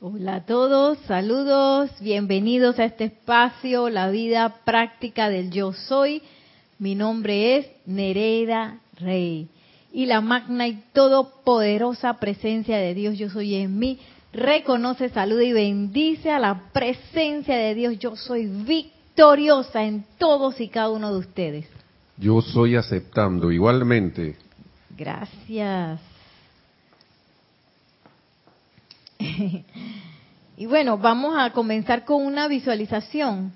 Hola a todos, saludos, bienvenidos a este espacio, la vida práctica del yo soy. Mi nombre es Nereida Rey y la magna y todopoderosa presencia de Dios yo soy en mí. Reconoce, saluda y bendice a la presencia de Dios yo soy victoriosa en todos y cada uno de ustedes. Yo soy aceptando igualmente. Gracias. y bueno, vamos a comenzar con una visualización.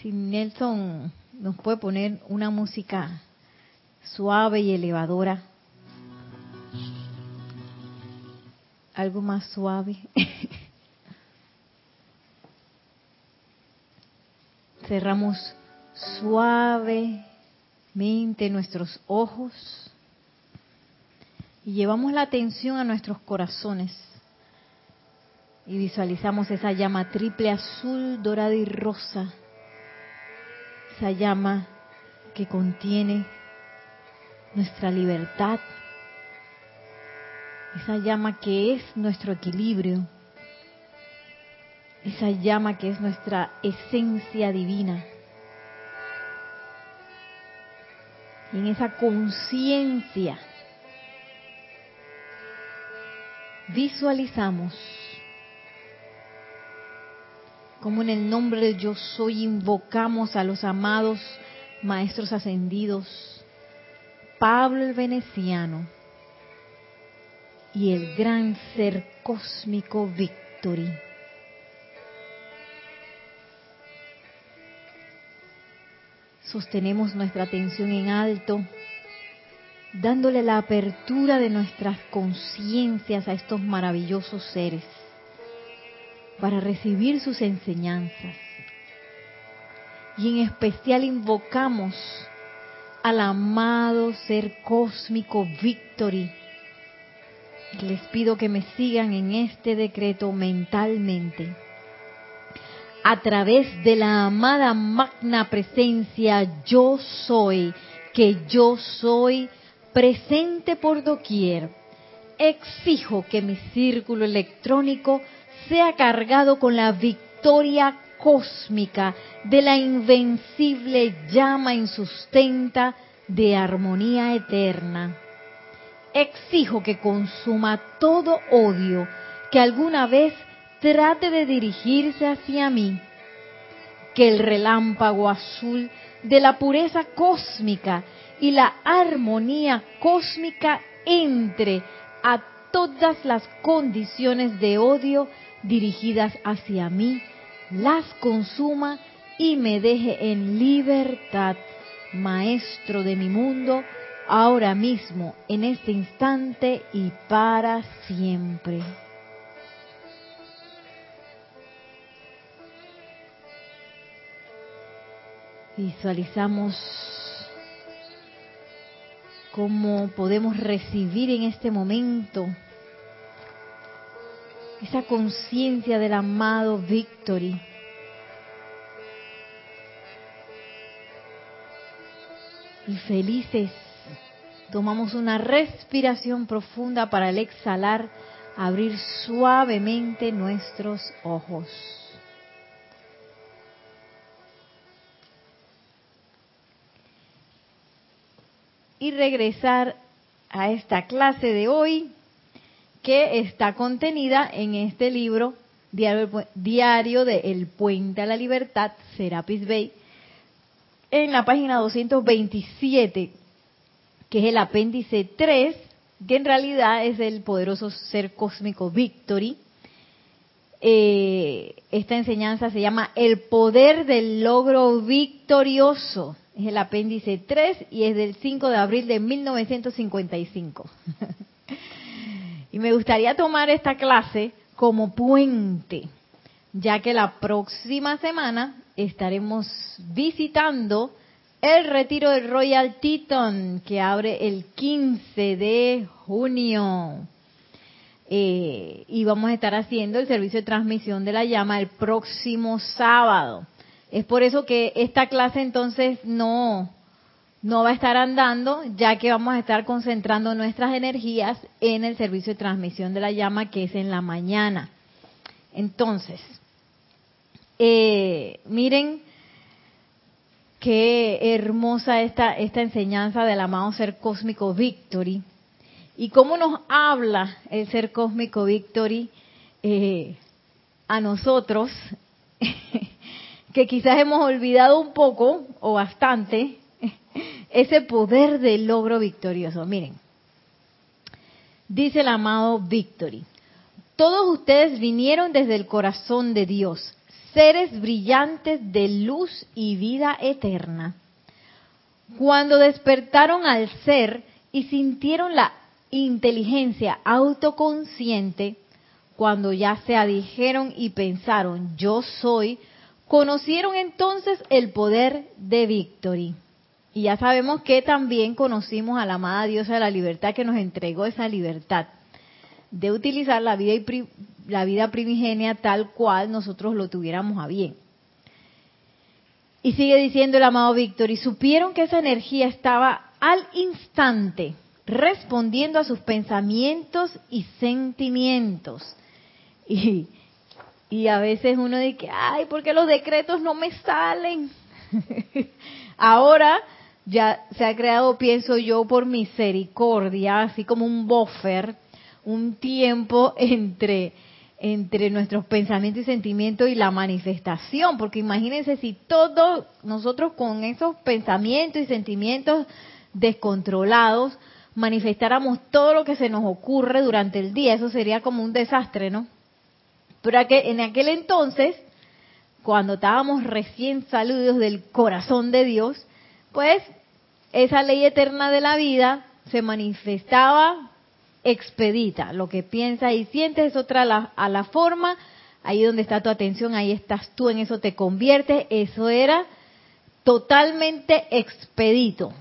Si Nelson nos puede poner una música suave y elevadora. Algo más suave. Cerramos suavemente nuestros ojos y llevamos la atención a nuestros corazones y visualizamos esa llama triple azul, dorada y rosa. Esa llama que contiene nuestra libertad. Esa llama que es nuestro equilibrio. Esa llama que es nuestra esencia divina. Y en esa conciencia visualizamos como en el nombre de yo soy invocamos a los amados maestros ascendidos, Pablo el Veneciano y el gran ser cósmico Victory. Sostenemos nuestra atención en alto, dándole la apertura de nuestras conciencias a estos maravillosos seres para recibir sus enseñanzas. Y en especial invocamos al amado ser cósmico Victory. Les pido que me sigan en este decreto mentalmente. A través de la amada magna presencia yo soy, que yo soy presente por doquier, exijo que mi círculo electrónico sea cargado con la victoria cósmica de la invencible llama insustenta de armonía eterna. Exijo que consuma todo odio que alguna vez trate de dirigirse hacia mí. Que el relámpago azul de la pureza cósmica y la armonía cósmica entre a todas las condiciones de odio dirigidas hacia mí, las consuma y me deje en libertad, Maestro de mi mundo, ahora mismo, en este instante y para siempre. Visualizamos cómo podemos recibir en este momento esa conciencia del amado Victory. Y felices, tomamos una respiración profunda para al exhalar abrir suavemente nuestros ojos. Y regresar a esta clase de hoy que está contenida en este libro, Diario, de El Puente a la Libertad, Serapis Bay, en la página 227, que es el apéndice 3, que en realidad es el poderoso ser cósmico Victory. Eh, esta enseñanza se llama El poder del logro victorioso. Es el apéndice 3 y es del 5 de abril de 1955. Y me gustaría tomar esta clase como puente, ya que la próxima semana estaremos visitando el retiro del Royal Teton, que abre el 15 de junio. Eh, y vamos a estar haciendo el servicio de transmisión de la llama el próximo sábado. Es por eso que esta clase entonces no, no va a estar andando, ya que vamos a estar concentrando nuestras energías en el servicio de transmisión de la llama, que es en la mañana. Entonces, eh, miren qué hermosa esta, esta enseñanza del amado ser cósmico Victory. Y cómo nos habla el ser cósmico Victory eh, a nosotros, que quizás hemos olvidado un poco o bastante ese poder del logro victorioso. Miren, dice el amado Victory, todos ustedes vinieron desde el corazón de Dios, seres brillantes de luz y vida eterna. Cuando despertaron al ser y sintieron la inteligencia autoconsciente, cuando ya se adijeron y pensaron, yo soy, conocieron entonces el poder de Victory. Y ya sabemos que también conocimos a la amada diosa de la libertad que nos entregó esa libertad de utilizar la vida, y la vida primigenia tal cual nosotros lo tuviéramos a bien. Y sigue diciendo el amado Víctor, y supieron que esa energía estaba al instante respondiendo a sus pensamientos y sentimientos. Y, y a veces uno dice, ay, ¿por qué los decretos no me salen? Ahora ya se ha creado, pienso yo, por misericordia, así como un buffer, un tiempo entre entre nuestros pensamientos y sentimientos y la manifestación, porque imagínense si todos nosotros con esos pensamientos y sentimientos descontrolados manifestáramos todo lo que se nos ocurre durante el día, eso sería como un desastre, ¿no? Pero en aquel entonces, cuando estábamos recién saludos del corazón de Dios, pues esa ley eterna de la vida se manifestaba expedita. Lo que piensas y sientes es otra a la, forma. Ahí donde está tu atención, ahí estás tú, en eso te conviertes. Eso era totalmente expedito.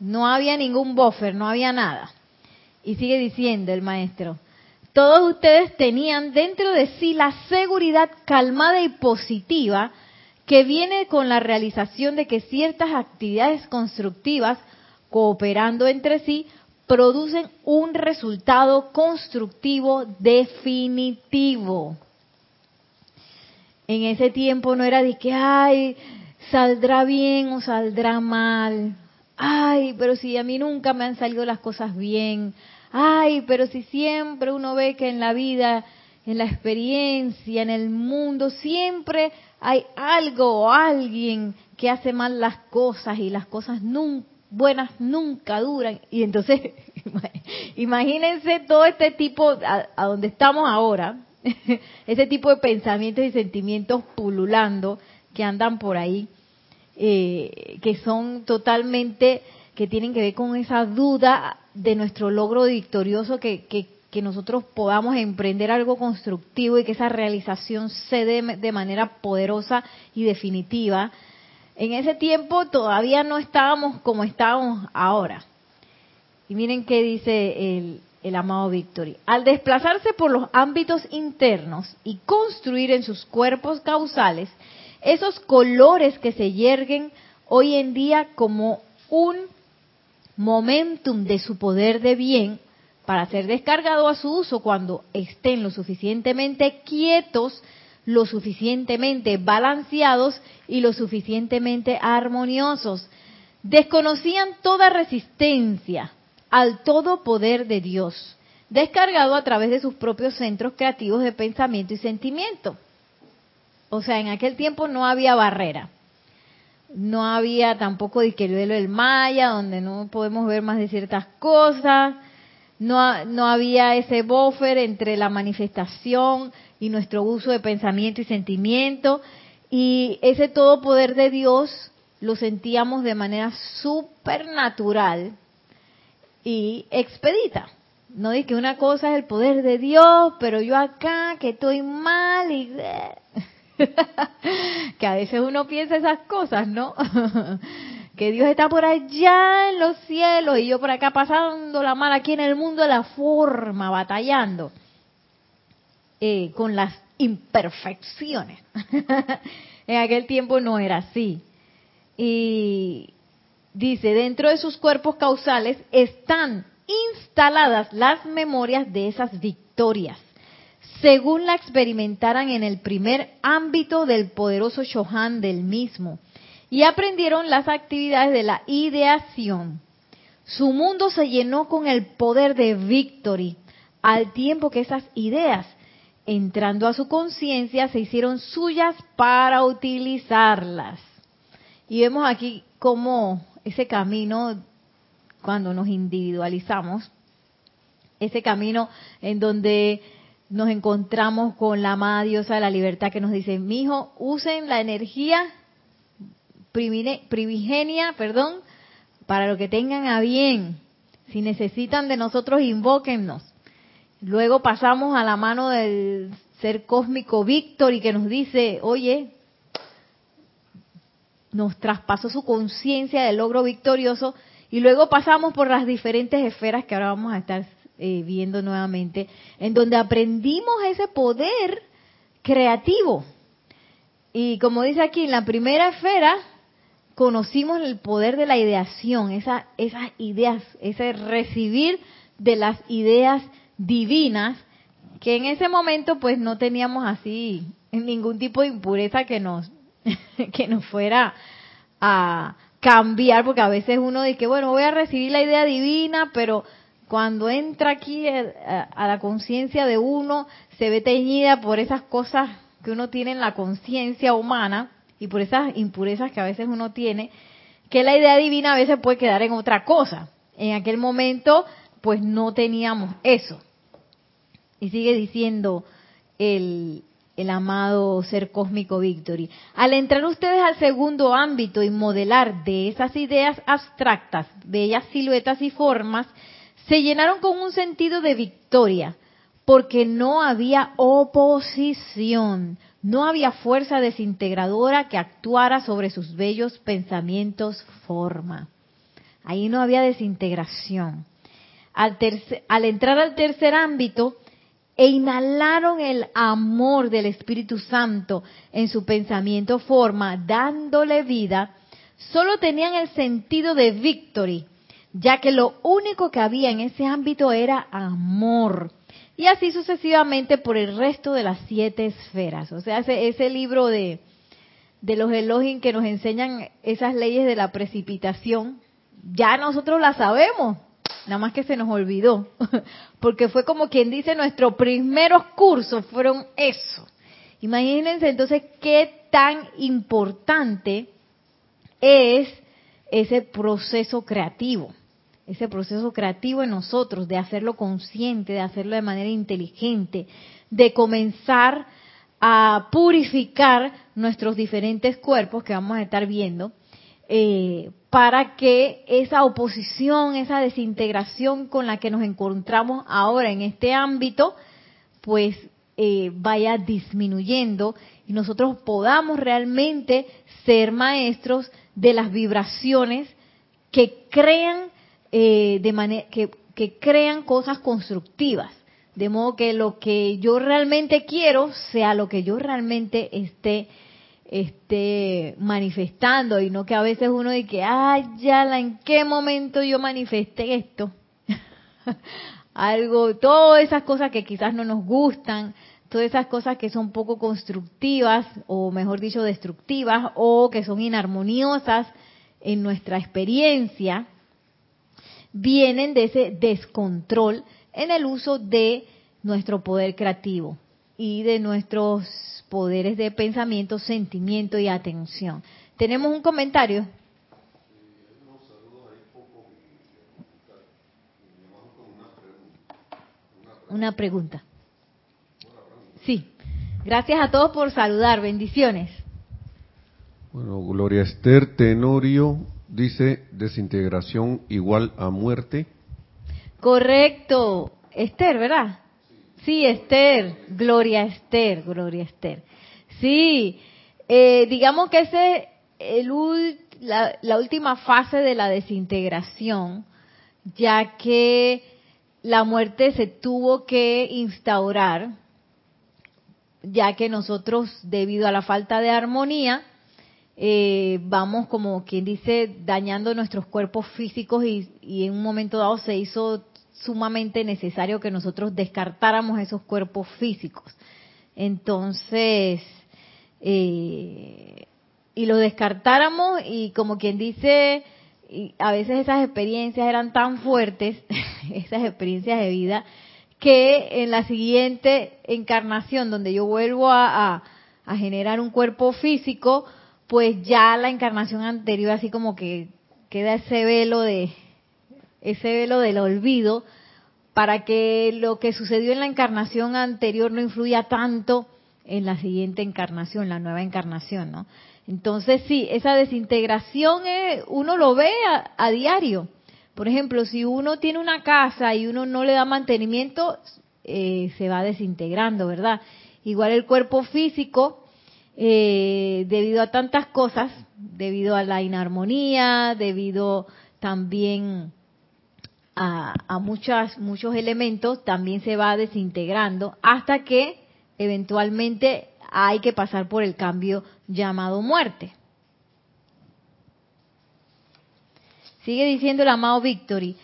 No había ningún buffer, no había nada. Y sigue diciendo el maestro, todos ustedes tenían dentro de sí la seguridad calmada y positiva que viene con la realización de que ciertas actividades constructivas, cooperando entre sí, producen un resultado constructivo definitivo. En ese tiempo no era de que, ay, saldrá bien o saldrá mal. Ay, pero si a mí nunca me han salido las cosas bien ay, pero si siempre uno ve que en la vida, en la experiencia, en el mundo, siempre hay algo o alguien que hace mal las cosas y las cosas buenas nunca duran. Y entonces, imagínense todo este tipo, a, donde estamos ahora, ese tipo de pensamientos y sentimientos pululando que andan por ahí, eh, que son totalmente, que tienen que ver con esa duda de nuestro logro victorioso, que, que, nosotros podamos emprender algo constructivo y que esa realización se dé de manera poderosa y definitiva. En ese tiempo todavía no estábamos como estamos ahora. Y miren qué dice el, el amado Victory. Al desplazarse por los ámbitos internos y construir en sus cuerpos causales esos colores que se yerguen hoy en día como un momentum de su poder de bien para ser descargado a su uso cuando estén lo suficientemente quietos, lo suficientemente balanceados y lo suficientemente armoniosos. Desconocían toda resistencia al todo poder de Dios, descargado a través de sus propios centros creativos de pensamiento y sentimiento. O sea, en aquel tiempo no había barrera no había tampoco el del Maya, donde no podemos ver más de ciertas cosas, no, no había ese buffer entre la manifestación y nuestro uso de pensamiento y sentimiento, y ese todo poder de Dios lo sentíamos de manera supernatural y expedita. No de que una cosa es el poder de Dios, pero yo acá que estoy mal y que a veces uno piensa esas cosas, ¿no? que Dios está por allá en los cielos y yo por acá pasando la mano aquí en el mundo de la forma, batallando eh, con las imperfecciones. en aquel tiempo no era así. Y dice, dentro de sus cuerpos causales están instaladas las memorias de esas victorias según la experimentaran en el primer ámbito del poderoso Shohan del mismo, y aprendieron las actividades de la ideación. Su mundo se llenó con el poder de Victory, al tiempo que esas ideas, entrando a su conciencia, se hicieron suyas para utilizarlas. Y vemos aquí cómo ese camino, cuando nos individualizamos, ese camino en donde nos encontramos con la amada diosa de la libertad que nos dice, mi hijo, usen la energía primigenia, perdón, para lo que tengan a bien. Si necesitan de nosotros, invóquennos. Luego pasamos a la mano del ser cósmico Víctor y que nos dice, oye, nos traspasó su conciencia del logro victorioso y luego pasamos por las diferentes esferas que ahora vamos a estar eh, viendo nuevamente, en donde aprendimos ese poder creativo. Y como dice aquí, en la primera esfera conocimos el poder de la ideación, esa, esas ideas, ese recibir de las ideas divinas, que en ese momento pues no teníamos así ningún tipo de impureza que nos, que nos fuera a cambiar, porque a veces uno dice, bueno, voy a recibir la idea divina, pero cuando entra aquí a, la conciencia de uno, se ve teñida por esas cosas que uno tiene en la conciencia humana y por esas impurezas que a veces uno tiene, que la idea divina a veces puede quedar en otra cosa. En aquel momento, pues no teníamos eso. Y sigue diciendo el, el amado ser cósmico Victory. Al entrar ustedes al segundo ámbito y modelar de esas ideas abstractas, bellas siluetas y formas, se llenaron con un sentido de victoria, porque no había oposición, no había fuerza desintegradora que actuara sobre sus bellos pensamientos forma. Ahí no había desintegración. Al, entrar al tercer ámbito, e inhalaron el amor del Espíritu Santo en su pensamiento forma, dándole vida, solo tenían el sentido de victory, ya que lo único que había en ese ámbito era amor. Y así sucesivamente por el resto de las siete esferas. O sea, ese, ese libro de, de los Elohim que nos enseñan esas leyes de la precipitación, ya nosotros las sabemos, nada más que se nos olvidó, porque fue como quien dice, nuestros primeros cursos fueron eso. Imagínense entonces qué tan importante es ese proceso creativo ese proceso creativo en nosotros, de hacerlo consciente, de hacerlo de manera inteligente, de comenzar a purificar nuestros diferentes cuerpos que vamos a estar viendo, eh, para que esa oposición, esa desintegración con la que nos encontramos ahora en este ámbito, pues eh, vaya disminuyendo y nosotros podamos realmente ser maestros de las vibraciones que crean eh, de manera que, crean cosas constructivas. De modo que lo que yo realmente quiero sea lo que yo realmente esté, esté manifestando y no que a veces uno dice que, ya, ¿en qué momento yo manifesté esto? Algo, todas esas cosas que quizás no nos gustan, todas esas cosas que son poco constructivas o mejor dicho destructivas o que son inarmoniosas en nuestra experiencia, vienen de ese descontrol en el uso de nuestro poder creativo y de nuestros poderes de pensamiento, sentimiento y atención. ¿Tenemos un comentario? Una pregunta. Sí. Gracias a todos por saludar. Bendiciones. Bueno, Gloria Esther Tenorio dice desintegración igual a muerte. Correcto. Esther, ¿verdad? Sí, Esther. Gloria Esther, Gloria Esther. Sí, eh, digamos que ese es la última fase de la desintegración, ya que la muerte se tuvo que instaurar, ya que nosotros, debido a la falta de armonía, eh, vamos como quien dice dañando nuestros cuerpos físicos y, en un momento dado se hizo sumamente necesario que nosotros descartáramos esos cuerpos físicos. Entonces, eh, y lo descartáramos y como quien dice, y a veces esas experiencias eran tan fuertes, esas experiencias de vida, que en la siguiente encarnación, donde yo vuelvo a, a, generar un cuerpo físico, pues ya la encarnación anterior así como que queda ese velo de ese velo del olvido para que lo que sucedió en la encarnación anterior no influya tanto en la siguiente encarnación, la nueva encarnación, ¿no? Entonces sí, esa desintegración uno lo ve a, diario. Por ejemplo, si uno tiene una casa y uno no le da mantenimiento, eh, se va desintegrando, ¿verdad? Igual el cuerpo físico, eh, debido a tantas cosas, debido a la inarmonía, debido también a, muchas, muchos elementos, también se va desintegrando hasta que eventualmente hay que pasar por el cambio llamado muerte. Sigue diciendo el amado Victory,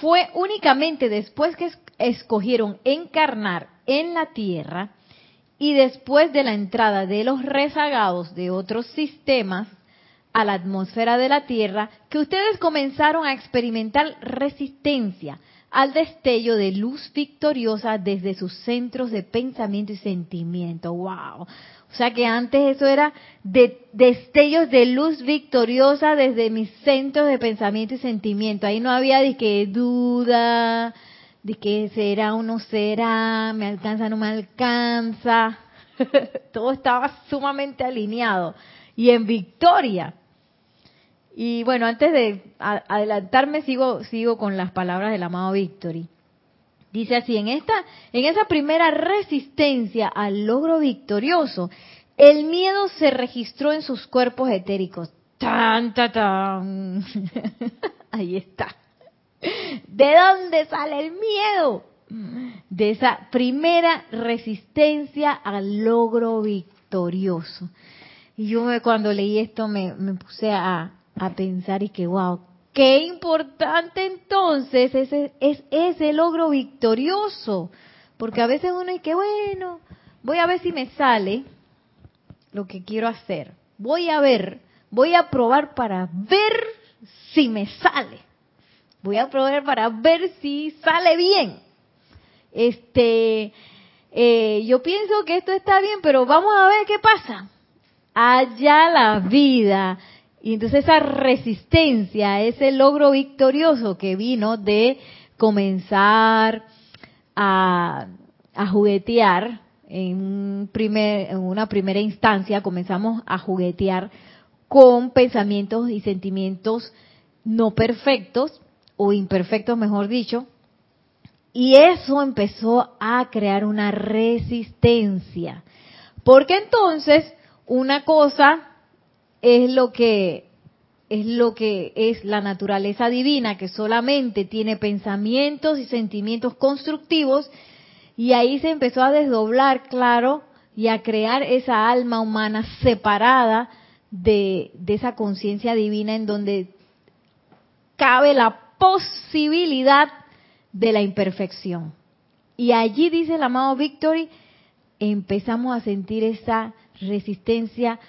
fue únicamente después que escogieron encarnar en la tierra y después de la entrada de los rezagados de otros sistemas a la atmósfera de la tierra que ustedes comenzaron a experimentar resistencia al destello de luz victoriosa desde sus centros de pensamiento y sentimiento. ¡Wow! O sea que antes eso era de destellos de luz victoriosa desde mis centros de pensamiento y sentimiento. Ahí no había de que duda, de que será o no será, me alcanza o no me alcanza. Todo estaba sumamente alineado y en victoria. Y bueno, antes de adelantarme, sigo, sigo con las palabras del amado Victory. Dice así, en esta, en esa primera resistencia al logro victorioso, el miedo se registró en sus cuerpos etéricos. Tan, tan, tan. Ahí está. ¿De dónde sale el miedo? De esa primera resistencia al logro victorioso. Y yo cuando leí esto me puse a, pensar y que, wow, qué importante entonces ese, es ese logro victorioso. Porque a veces uno dice, que, bueno, voy a ver si me sale lo que quiero hacer. Voy a ver, voy a probar para ver si me sale. Voy a probar para ver si sale bien. Este, eh, yo pienso que esto está bien, pero vamos a ver qué pasa. Allá la vida y entonces esa resistencia, ese logro victorioso que vino de comenzar a, juguetear en, primer, en una primera instancia, comenzamos a juguetear con pensamientos y sentimientos no perfectos o imperfectos, mejor dicho, y eso empezó a crear una resistencia. Porque entonces una cosa es lo que es lo que es la naturaleza divina, que solamente tiene pensamientos y sentimientos constructivos, y ahí se empezó a desdoblar, claro, y a crear esa alma humana separada de, de esa conciencia divina en donde cabe la posibilidad de la imperfección. Y allí, dice el amado Victory, empezamos a sentir esa resistencia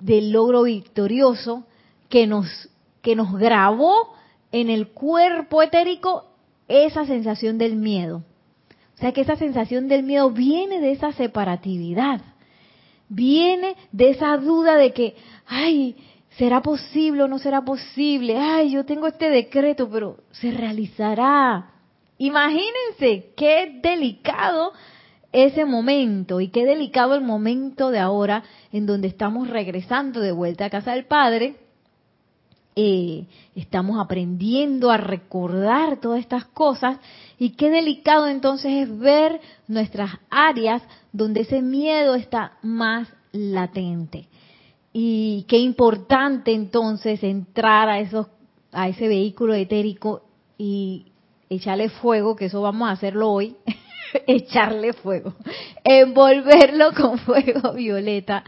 del logro victorioso que nos, que nos grabó en el cuerpo etérico esa sensación del miedo. O sea que esa sensación del miedo viene de esa separatividad, viene de esa duda de que, ay, ¿será posible o no será posible? Ay, yo tengo este decreto, pero se realizará. Imagínense qué delicado ese momento y qué delicado el momento de ahora en donde estamos regresando de vuelta a casa del Padre. Eh, estamos aprendiendo a recordar todas estas cosas y qué delicado entonces es ver nuestras áreas donde ese miedo está más latente y qué importante entonces entrar a esos a ese vehículo etérico y echarle fuego que eso vamos a hacerlo hoy echarle fuego, envolverlo con fuego violeta,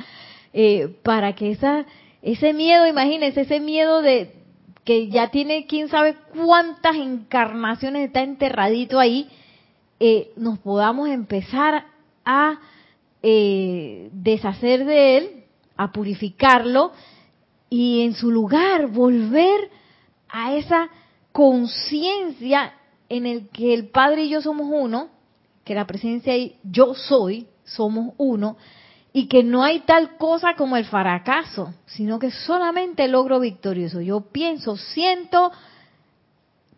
eh, para que esa, ese miedo, imagínense, ese miedo de que ya tiene quién sabe cuántas encarnaciones, está enterradito ahí, eh, nos podamos empezar a eh, deshacer de él, a purificarlo y en su lugar volver a esa conciencia en el que el Padre y yo somos uno, que la presencia y yo soy, somos uno, y que no hay tal cosa como el fracaso, sino que solamente logro victorioso. Yo pienso, siento,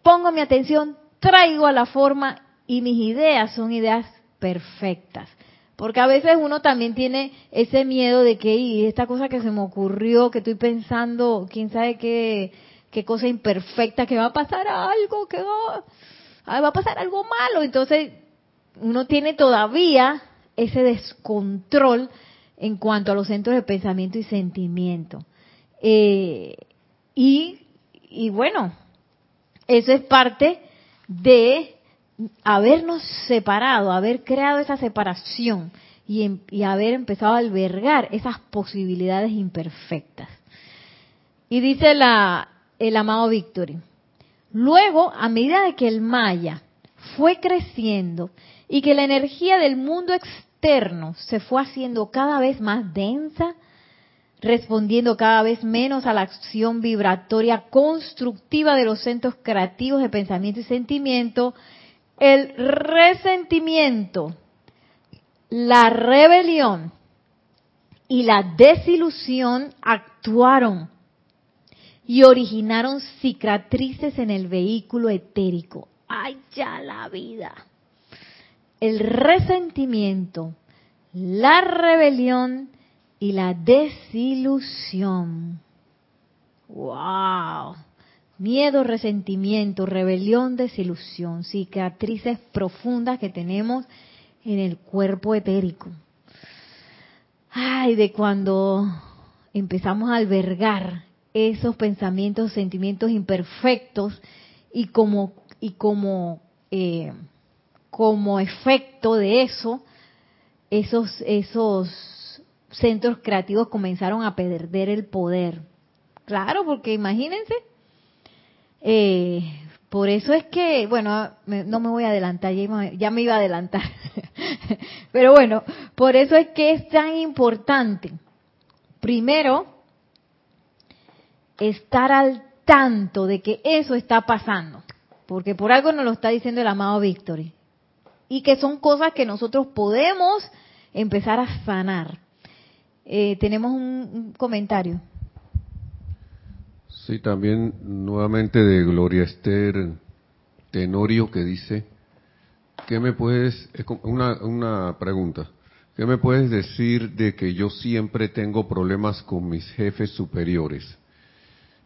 pongo mi atención, traigo a la forma y mis ideas son ideas perfectas. Porque a veces uno también tiene ese miedo de que, y esta cosa que se me ocurrió, que estoy pensando, quién sabe qué, qué cosa imperfecta, que va a pasar algo, que va, va a pasar algo malo. Entonces, uno tiene todavía ese descontrol en cuanto a los centros de pensamiento y sentimiento. Eh, y, y bueno, eso es parte de habernos separado, haber creado esa separación y, y, haber empezado a albergar esas posibilidades imperfectas. Y dice la, el amado Victory, luego, a medida de que el Maya fue creciendo y que la energía del mundo externo se fue haciendo cada vez más densa, respondiendo cada vez menos a la acción vibratoria constructiva de los centros creativos de pensamiento y sentimiento, el resentimiento, la rebelión y la desilusión actuaron y originaron cicatrices en el vehículo etérico. ¡Ay, ya la vida! El resentimiento, la rebelión y la desilusión. ¡Wow! Miedo, resentimiento, rebelión, desilusión, cicatrices profundas que tenemos en el cuerpo etérico. Ay, de cuando empezamos a albergar esos pensamientos, sentimientos imperfectos y como y como eh, como efecto de eso, esos esos centros creativos comenzaron a perder el poder. Claro, porque imagínense, eh, por eso es que, bueno, no me voy a adelantar, ya, me iba a adelantar. Pero bueno, por eso es que es tan importante, primero, estar al tanto de que eso está pasando, porque por algo nos lo está diciendo el amado Victory, y que son cosas que nosotros podemos empezar a sanar. Eh, tenemos un comentario. Sí, también nuevamente de Gloria Esther Tenorio que dice, ¿qué me puedes, una, una pregunta, ¿qué me puedes decir de que yo siempre tengo problemas con mis jefes superiores?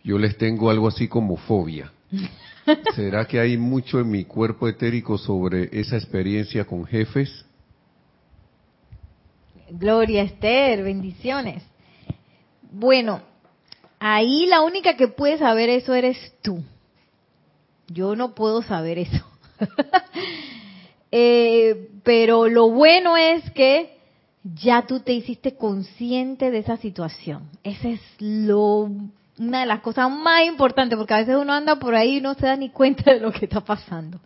Yo les tengo algo así como fobia. ¿Será que hay mucho en mi cuerpo etérico sobre esa experiencia con jefes? Gloria Esther, bendiciones. Bueno, Ahí la única que puede saber eso eres tú. Yo no puedo saber eso. eh, pero lo bueno es que ya tú te hiciste consciente de esa situación. Esa es lo una de las cosas más importantes, porque a veces uno anda por ahí y no se da ni cuenta de lo que está pasando.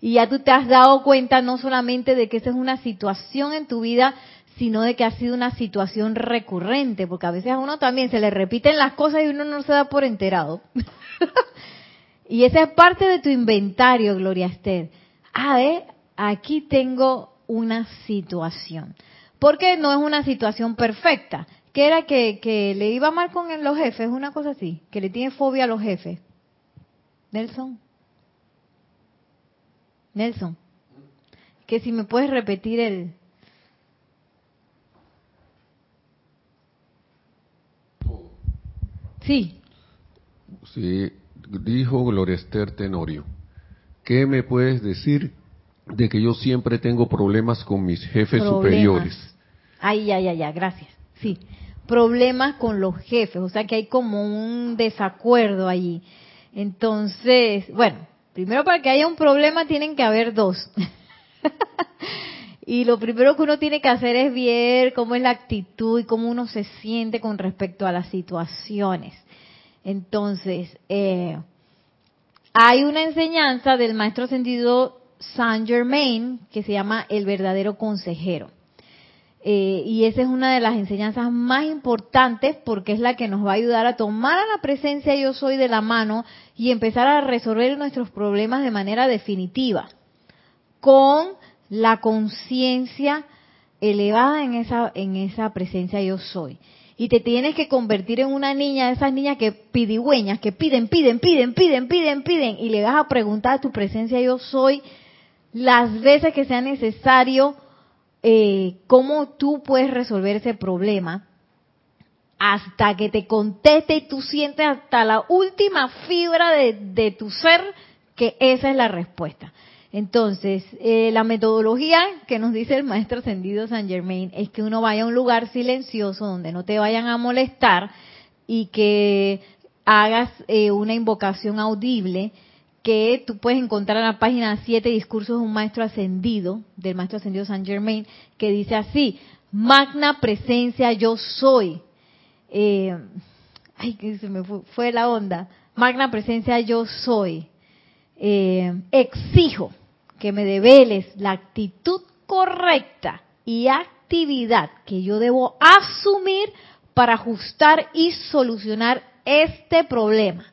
Y ya tú te has dado cuenta no solamente de que esa es una situación en tu vida, sino de que ha sido una situación recurrente, porque a veces a uno también se le repiten las cosas y uno no se da por enterado. y esa es parte de tu inventario, Gloria Esther. A ver, aquí tengo una situación. Porque no es una situación perfecta. Que era que, que le iba mal con los jefes, una cosa así, que le tiene fobia a los jefes. Nelson. Nelson. Que si me puedes repetir el, Sí. Sí, dijo Gloria Esther Tenorio. ¿Qué me puedes decir de que yo siempre tengo problemas con mis jefes superiores? Ay, ay, ay, ay, gracias. Sí, problemas con los jefes, o sea que hay como un desacuerdo allí. Entonces, bueno, primero para que haya un problema tienen que haber dos. y lo primero que uno tiene que hacer es ver cómo es la actitud y cómo uno se siente con respecto a las situaciones. Entonces, eh, hay una enseñanza del maestro ascendido Saint Germain que se llama el verdadero consejero. Eh, y esa es una de las enseñanzas más importantes porque es la que nos va a ayudar a tomar a la presencia yo soy de la mano y empezar a resolver nuestros problemas de manera definitiva, con la conciencia elevada en esa, en esa presencia yo soy. Y te tienes que convertir en una niña de esas niñas que pidigüeñas, que piden, piden, piden, piden, piden, piden, y le vas a preguntar a tu presencia yo soy las veces que sea necesario eh, cómo tú puedes resolver ese problema hasta que te conteste y tú sientes hasta la última fibra de, tu ser que esa es la respuesta. Entonces, eh, la metodología que nos dice el maestro ascendido San Germain es que uno vaya a un lugar silencioso donde no te vayan a molestar y que hagas eh, una invocación audible que tú puedes encontrar en la página 7 discursos de un maestro ascendido, del maestro ascendido San Germain, que dice así, magna presencia yo soy. Eh, ay, que se me fue, la onda. Magna presencia yo soy. Eh, exijo que me develes la actitud correcta y actividad que yo debo asumir para ajustar y solucionar este problema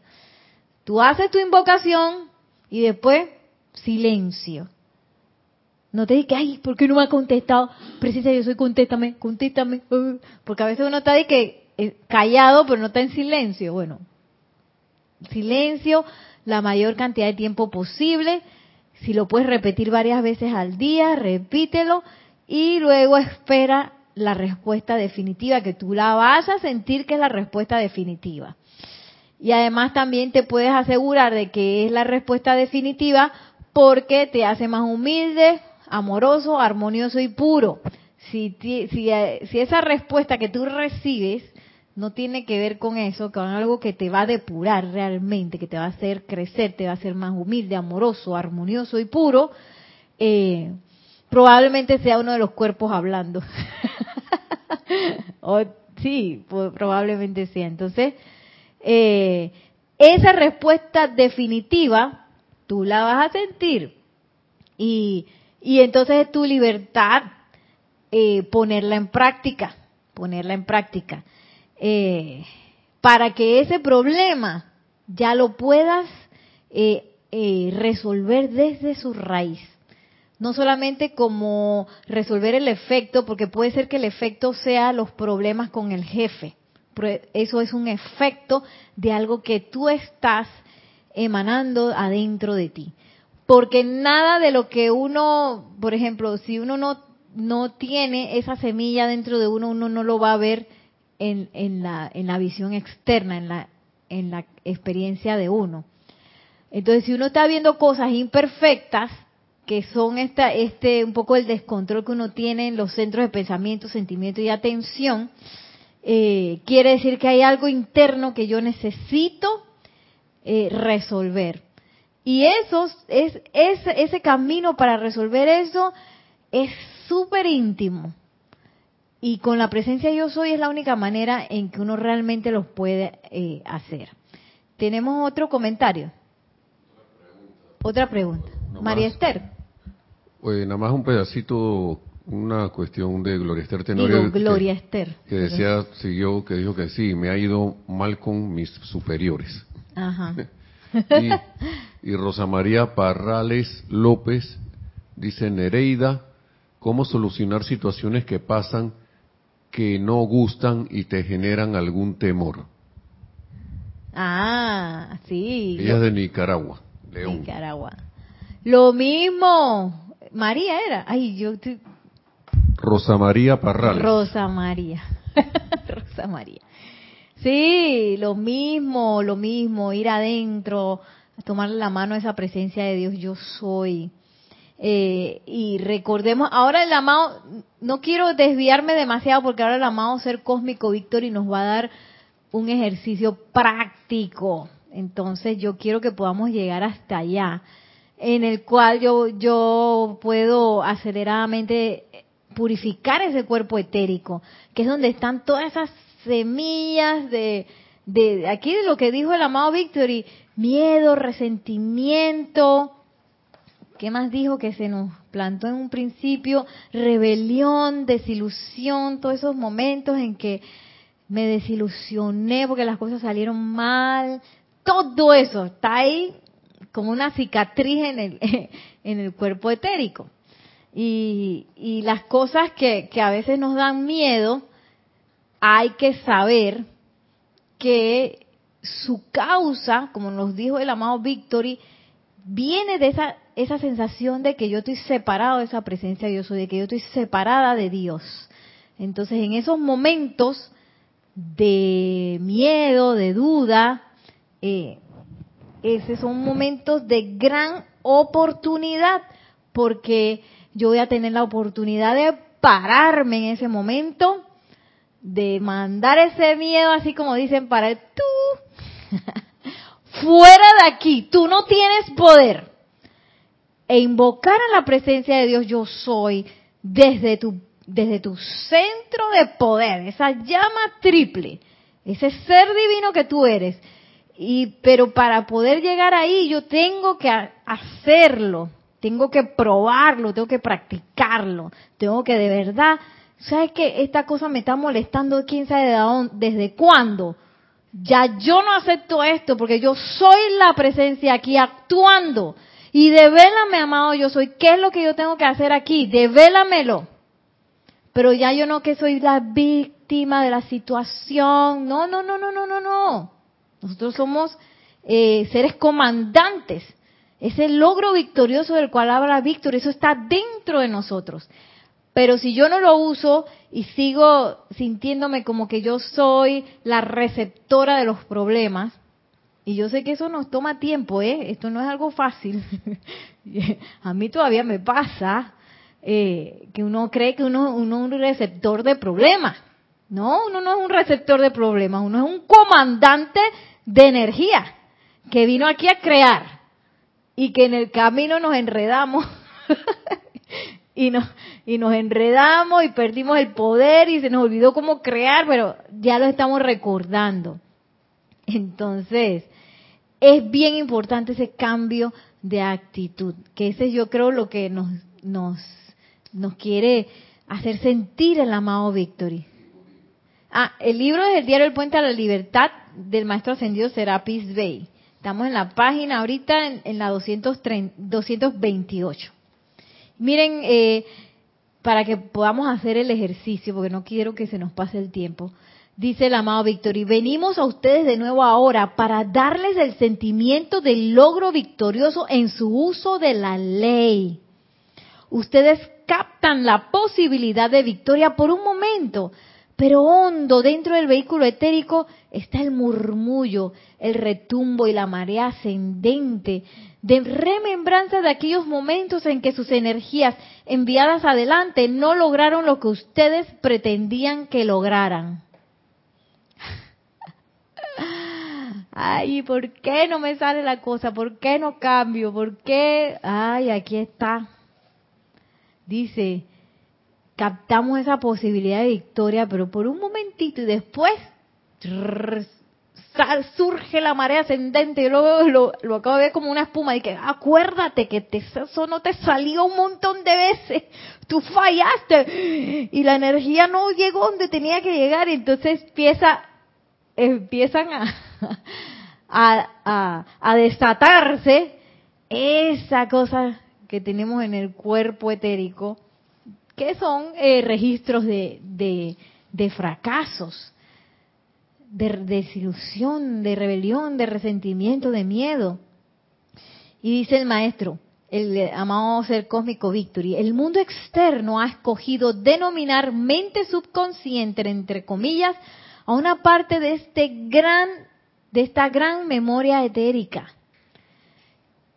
Tú haces tu invocación y después silencio. No te digas, ay, ¿por qué no me ha contestado? Precisa, yo soy, contéstame, contéstame. Porque a veces uno está de que eh, callado, pero no está en silencio. Bueno, silencio la mayor cantidad de tiempo posible. Si lo puedes repetir varias veces al día, repítelo y luego espera la respuesta definitiva, que tú la vas a sentir que es la respuesta definitiva. Y además también te puedes asegurar de que es la respuesta definitiva porque te hace más humilde, amoroso, armonioso y puro. Si, si, si esa respuesta que tú recibes no tiene que ver con eso, con algo que te va a depurar realmente, que te va a hacer crecer, te va a hacer más humilde, amoroso, armonioso y puro, eh, probablemente sea uno de los cuerpos hablando. sí, probablemente sea. Entonces, eh, esa respuesta definitiva tú la vas a sentir. Y, y entonces es tu libertad eh, ponerla en práctica, ponerla en práctica. Eh, para que ese problema ya lo puedas resolver desde su raíz. No solamente como resolver el efecto, porque puede ser que el efecto sea los problemas con el jefe, eso es un efecto de algo que tú estás emanando adentro de ti. Porque nada de lo que uno, por ejemplo, si uno no, no tiene esa semilla dentro de uno, uno no lo va a ver en, en, la, en la visión externa, en la, en la experiencia de uno. Entonces, si uno está viendo cosas imperfectas, que son esta, este, un poco el descontrol que uno tiene en los centros de pensamiento, sentimiento y atención, eh, quiere decir que hay algo interno que yo necesito eh, resolver. Y eso es, ese camino para resolver eso es súper íntimo. Y con la presencia yo soy es la única manera en que uno realmente lo puede eh, hacer. ¿Tenemos otro comentario? Otra pregunta. María Esther. Pues nada más un pedacito una cuestión de Gloria Esther Tenorio. Gloria que, Esther. Que decía, siguió, que dijo que sí, me ha ido mal con mis superiores. Ajá. y, Rosa María Parrales López dice, Nereida, ¿cómo solucionar situaciones que pasan que no gustan y te generan algún temor? Ah, sí. Ella es de Nicaragua, León. Nicaragua. Lo mismo, María era. Ay, yo Rosa María Parral. Rosa María. Rosa María. Sí, lo mismo, lo mismo, ir adentro, tomar la mano a esa presencia de Dios, yo soy. Eh, y recordemos, ahora el amado, no quiero desviarme demasiado porque ahora el amado ser cósmico Víctor y nos va a dar un ejercicio práctico. Entonces yo quiero que podamos llegar hasta allá, en el cual yo, yo puedo aceleradamente purificar ese cuerpo etérico, que es donde están todas esas semillas de, de aquí de lo que dijo el amado Victory, miedo, resentimiento, ¿qué más dijo que se nos plantó en un principio? Rebelión, desilusión, todos esos momentos en que me desilusioné porque las cosas salieron mal, todo eso está ahí como una cicatriz en el, en el cuerpo etérico. Y, y las cosas que, que a veces nos dan miedo, hay que saber que su causa, como nos dijo el amado Victory, viene de esa, esa sensación de que yo estoy separado de esa presencia de Dios, de que yo estoy separada de Dios. Entonces, en esos momentos de miedo, de duda, eh, esos son momentos de gran oportunidad, porque yo voy a tener la oportunidad de pararme en ese momento, de mandar ese miedo, así como dicen, para tú, fuera de aquí, tú no tienes poder, e invocar a la presencia de Dios yo soy desde tu, desde tu centro de poder, esa llama triple, ese ser divino que tú eres. Y, pero para poder llegar ahí yo tengo que hacerlo, tengo que probarlo, tengo que practicarlo, tengo que de verdad, ¿sabes que Esta cosa me está molestando, quién sabe de dónde, desde cuándo. Ya yo no acepto esto porque yo soy la presencia aquí actuando. Y devélame, amado, yo soy. ¿Qué es lo que yo tengo que hacer aquí? Devélamelo. Pero ya yo no que soy la víctima de la situación. No, no, no, no, no, no, no. Nosotros somos eh, seres comandantes ese logro victorioso del cual habla Víctor, eso está dentro de nosotros. Pero si yo no lo uso y sigo sintiéndome como que yo soy la receptora de los problemas, y yo sé que eso nos toma tiempo, ¿eh? Esto no es algo fácil. A mí todavía me pasa eh, que uno cree que uno, uno es un receptor de problemas. No, uno no es un receptor de problemas, uno es un comandante de energía que vino aquí a crear y que en el camino nos enredamos y nos y nos enredamos y perdimos el poder y se nos olvidó cómo crear, pero ya lo estamos recordando. Entonces, es bien importante ese cambio de actitud, que ese yo creo lo que nos nos nos quiere hacer sentir el amado Victory. Ah, el libro es el diario El Puente a la Libertad del Maestro Ascendido Serapis Bey. Estamos en la página ahorita en, la 228. Miren, eh, para que podamos hacer el ejercicio, porque no quiero que se nos pase el tiempo. Dice el amado Víctor, y venimos a ustedes de nuevo ahora para darles el sentimiento del logro victorioso en su uso de la ley. Ustedes captan la posibilidad de victoria por un momento, pero hondo dentro del vehículo etérico está el murmullo, el retumbo y la marea ascendente de remembranza de aquellos momentos en que sus energías enviadas adelante no lograron lo que ustedes pretendían que lograran. Ay, ¿por qué no me sale la cosa? ¿Por qué no cambio? ¿Por qué? Ay, aquí está. Dice, captamos esa posibilidad de victoria, pero por un momentito y después surge la marea ascendente. Yo lo, lo, acabo de ver como una espuma y que acuérdate que eso no te salió un montón de veces. Tú fallaste y la energía no llegó donde tenía que llegar. Y entonces empieza, empiezan a, a, a desatarse esa cosa que tenemos en el cuerpo etérico que son eh, registros de, de, fracasos, de desilusión, de rebelión, de resentimiento, de miedo. Y dice el maestro, el amado ser cósmico Victory, el mundo externo ha escogido denominar mente subconsciente, entre comillas, a una parte de este gran, de esta gran memoria etérica.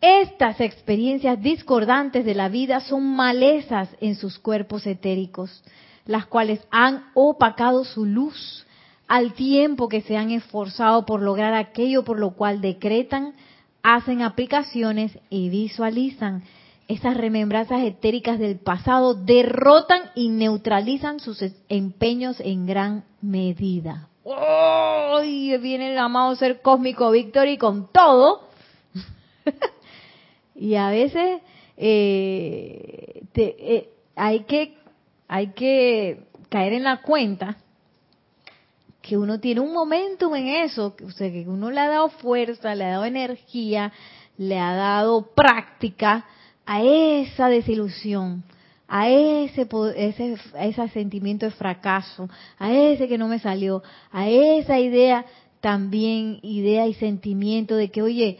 Estas experiencias discordantes de la vida son malezas en sus cuerpos etéricos, las cuales han opacado su luz al tiempo que se han esforzado por lograr aquello por lo cual decretan, hacen aplicaciones y visualizan. Esas remembranzas etéricas del pasado derrotan y neutralizan sus empeños en gran medida. ¡oh! viene el amado ser cósmico Victory con todo. y a veces eh, eh, hay que hay que caer en la cuenta que uno tiene un momentum en eso, o sea, que uno le ha dado fuerza, le ha dado energía, le ha dado práctica a esa desilusión, a ese, ese, a ese sentimiento de fracaso, a ese que no me salió, a esa idea también, idea y sentimiento de que, oye,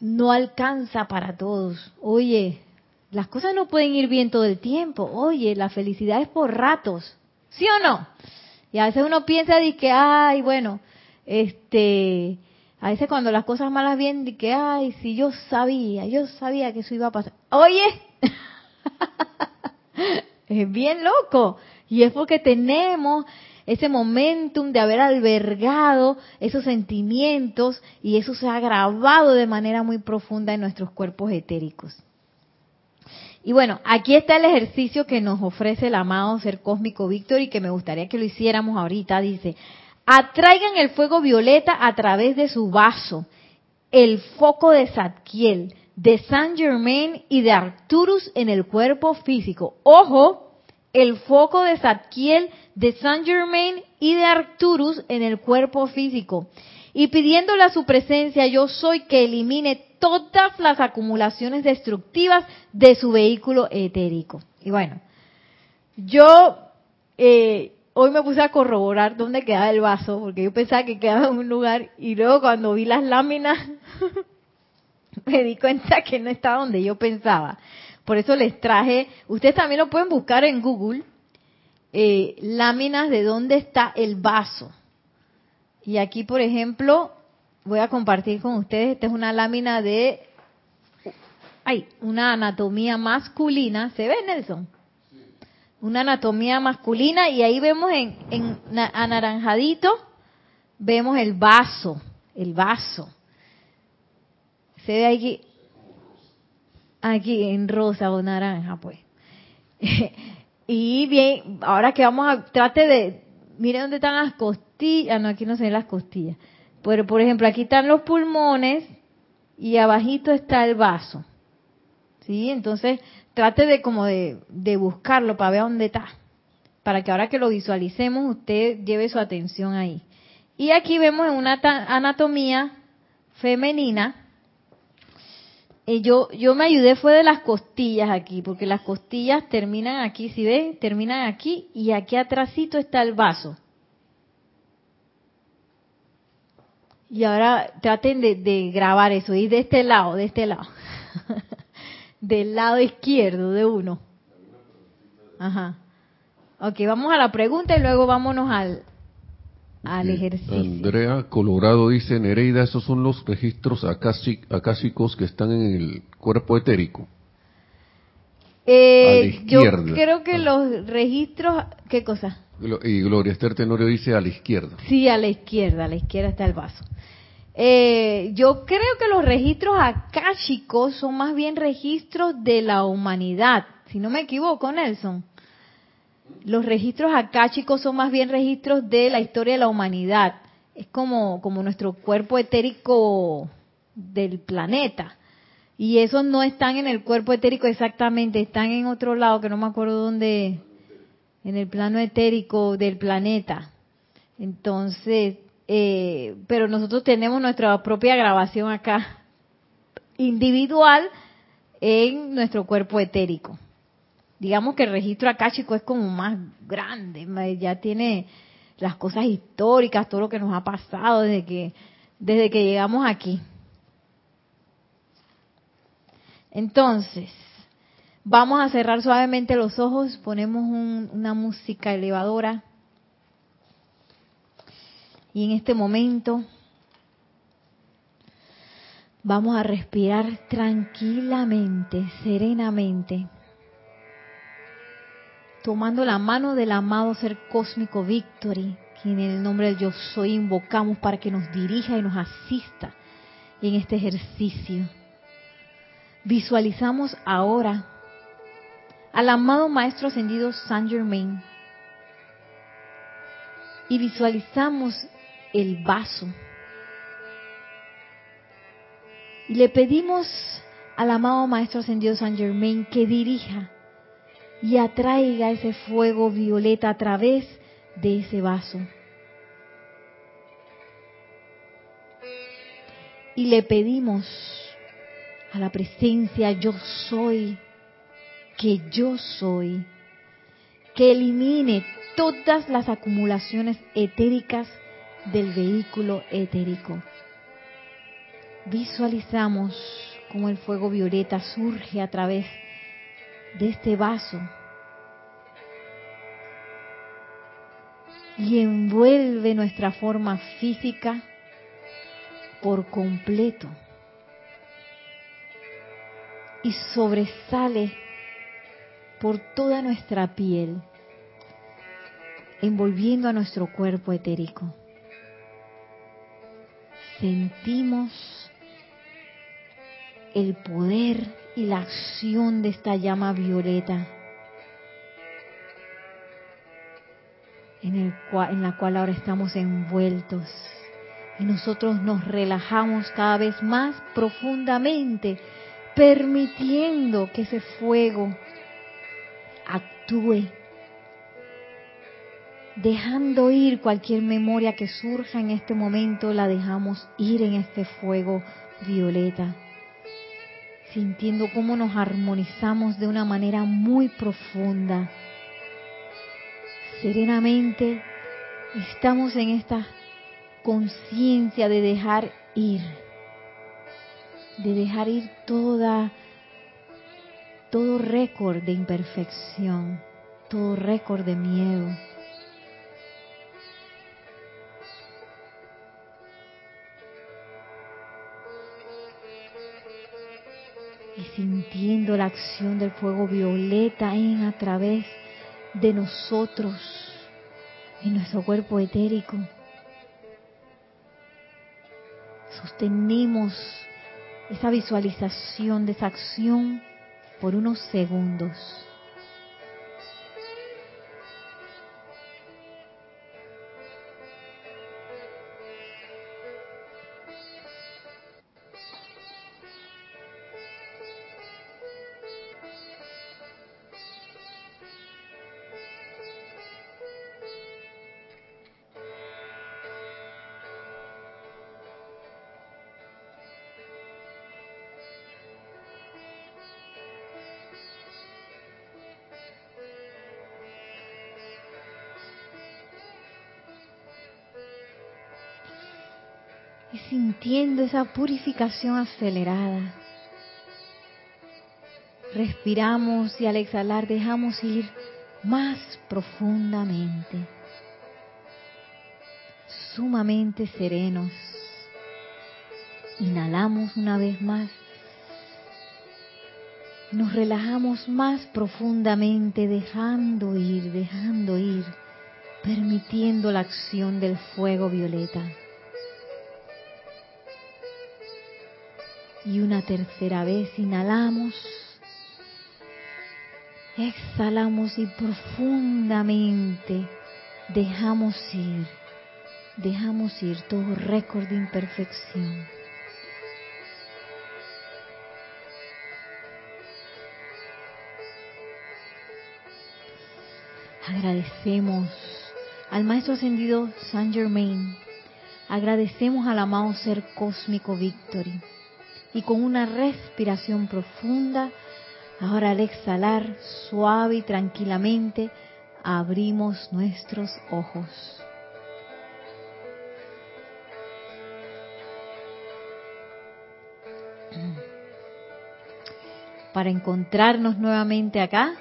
no alcanza para todos, oye, las cosas no pueden ir bien todo el tiempo, oye, la felicidad es por ratos, ¿sí o no? Y a veces uno piensa de que, ay, bueno, este, a veces cuando las cosas malas vienen, de que, ay, si yo sabía, yo sabía que eso iba a pasar. Oye, es bien loco. Y es porque tenemos ese momentum de haber albergado esos sentimientos y eso se ha grabado de manera muy profunda en nuestros cuerpos etéricos. Y bueno, aquí está el ejercicio que nos ofrece el amado ser cósmico Víctor y que me gustaría que lo hiciéramos ahorita. Dice, atraigan el fuego violeta a través de su vaso, el foco de Zadkiel, de Saint Germain y de Arcturus en el cuerpo físico. Ojo, el foco de Zadkiel, de Saint Germain y de Arcturus en el cuerpo físico. Y pidiéndole a su presencia, yo soy que elimine todas las acumulaciones destructivas de su vehículo etérico. Y bueno, yo eh, hoy me puse a corroborar dónde quedaba el vaso, porque yo pensaba que quedaba en un lugar y luego cuando vi las láminas me di cuenta que no estaba donde yo pensaba. Por eso les traje, ustedes también lo pueden buscar en Google, eh, láminas de dónde está el vaso. Y aquí, por ejemplo, voy a compartir con ustedes, esta es una lámina de, ay, una anatomía masculina, ¿se ve Nelson? Una anatomía masculina y ahí vemos en, en anaranjadito, vemos el vaso, el vaso. Se ve aquí, aquí en rosa o naranja, pues. y bien, ahora que vamos a, trate de, mire dónde están las costillas, ah, no, aquí no se ven las costillas pero, por ejemplo, aquí están los pulmones y abajito está el vaso. ¿Sí? Entonces, trate de como de, buscarlo para ver dónde está. Para que ahora que lo visualicemos, usted lleve su atención ahí. Y aquí vemos una anatomía femenina, y yo, yo me ayudé fue de las costillas aquí, porque las costillas terminan aquí, si ve, terminan aquí y aquí atrásito está el vaso. Y ahora traten de, grabar eso. Y de este lado, de este lado. Del lado izquierdo de uno. Ajá. Ok, vamos a la pregunta y luego vámonos al, al ejercicio. Andrea Colorado dice, Nereida, esos son los registros acásicos que están en el cuerpo etérico. Eh, yo creo que los registros, ¿qué cosa? Y Gloria Esther Tenorio dice a la izquierda. Sí, a la izquierda, a la izquierda está el vaso. Eh, yo creo que los registros akáshicos son más bien registros de la humanidad, si no me equivoco, Nelson. Los registros akáshicos son más bien registros de la historia de la humanidad. Es como, como nuestro cuerpo etérico del planeta. Y esos no están en el cuerpo etérico exactamente, están en otro lado, que no me acuerdo dónde, en el plano etérico del planeta. Entonces, eh, pero nosotros tenemos nuestra propia grabación acá, individual, en nuestro cuerpo etérico. Digamos que el registro chico es como más grande, ya tiene las cosas históricas, todo lo que nos ha pasado desde que, desde que llegamos aquí. Entonces, vamos a cerrar suavemente los ojos, ponemos una música elevadora. Y en este momento vamos a respirar tranquilamente, serenamente, tomando la mano del amado ser cósmico Victory, quien en el nombre del yo soy invocamos para que nos dirija y nos asista en este ejercicio. Visualizamos ahora al amado Maestro Ascendido Saint Germain y visualizamos el vaso. Y le pedimos al amado Maestro Ascendido San Germain que dirija y atraiga ese fuego violeta a través de ese vaso. Y le pedimos a la presencia yo soy, que yo soy, que elimine todas las acumulaciones etéricas del vehículo etérico. Visualizamos cómo el fuego violeta surge a través de este vaso y envuelve nuestra forma física por completo y sobresale por toda nuestra piel, envolviendo a nuestro cuerpo etérico. Sentimos el poder y la acción de esta llama violeta, en, en la cual ahora estamos envueltos. Y nosotros nos relajamos cada vez más profundamente, permitiendo que ese fuego actúe, dejando ir cualquier memoria que surja en este momento, la dejamos ir en este fuego violeta sintiendo cómo nos armonizamos de una manera muy profunda. Serenamente estamos en esta conciencia de dejar ir, de dejar ir toda todo récord de imperfección, todo récord de miedo, sintiendo la acción del fuego violeta en a través de nosotros, en nuestro cuerpo etérico. Sostenemos esa visualización de esa acción por unos segundos. Y sintiendo esa purificación acelerada. Respiramos y al exhalar dejamos ir más profundamente, sumamente serenos. Inhalamos una vez más. Nos relajamos más profundamente, dejando ir, dejando ir, permitiendo la acción del fuego violeta. Y una tercera vez inhalamos. Exhalamos y profundamente dejamos ir. Dejamos ir todo récord de imperfección. Agradecemos al Maestro Ascendido Saint Germain. Agradecemos al amado Ser Cósmico Victory y con una respiración profunda, ahora al exhalar suave y tranquilamente, abrimos nuestros ojos. Para encontrarnos nuevamente acá.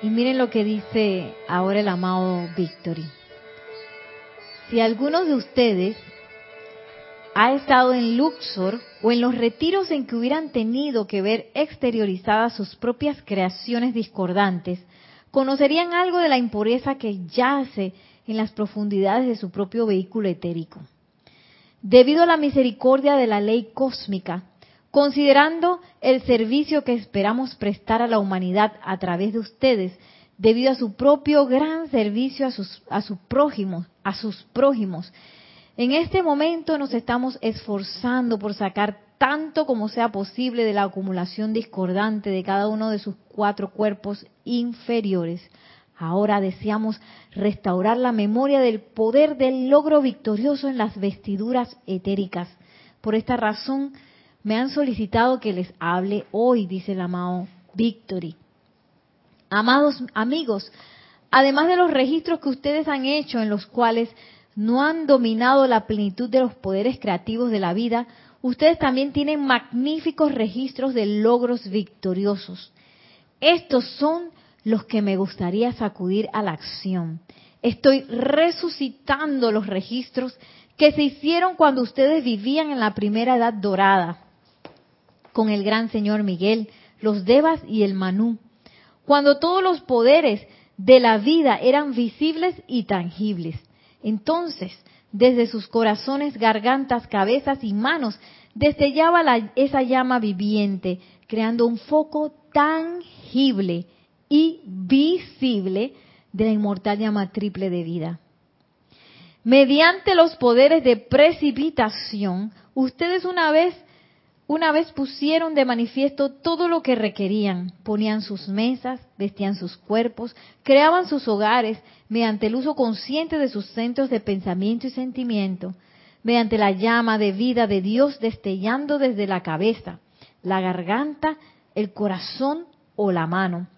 Y miren lo que dice ahora el amado Victory. Si algunos de ustedes ha estado en Luxor o en los retiros en que hubieran tenido que ver exteriorizadas sus propias creaciones discordantes, conocerían algo de la impureza que yace en las profundidades de su propio vehículo etérico. Debido a la misericordia de la ley cósmica, considerando el servicio que esperamos prestar a la humanidad a través de ustedes, debido a su propio gran servicio a sus, a a sus prójimos. En este momento nos estamos esforzando por sacar tanto como sea posible de la acumulación discordante de cada uno de sus cuatro cuerpos inferiores. Ahora deseamos restaurar la memoria del poder del logro victorioso en las vestiduras etéricas. Por esta razón me han solicitado que les hable hoy, dice el amado Victory. Amados amigos, además de los registros que ustedes han hecho en los cuales no han dominado la plenitud de los poderes creativos de la vida, ustedes también tienen magníficos registros de logros victoriosos. Estos son los que me gustaría sacudir a la acción. Estoy resucitando los registros que se hicieron cuando ustedes vivían en la primera edad dorada, con el gran señor Miguel, los Devas y el Manú, cuando todos los poderes de la vida eran visibles y tangibles. Entonces, desde sus corazones, gargantas, cabezas y manos, destellaba esa llama viviente, creando un foco tangible y visible de la inmortal llama triple de vida. Mediante los poderes de precipitación, ustedes una vez una vez pusieron de manifiesto todo lo que requerían, ponían sus mesas, vestían sus cuerpos, creaban sus hogares mediante el uso consciente de sus centros de pensamiento y sentimiento, mediante la llama de vida de Dios destellando desde la cabeza, la garganta, el corazón o la mano.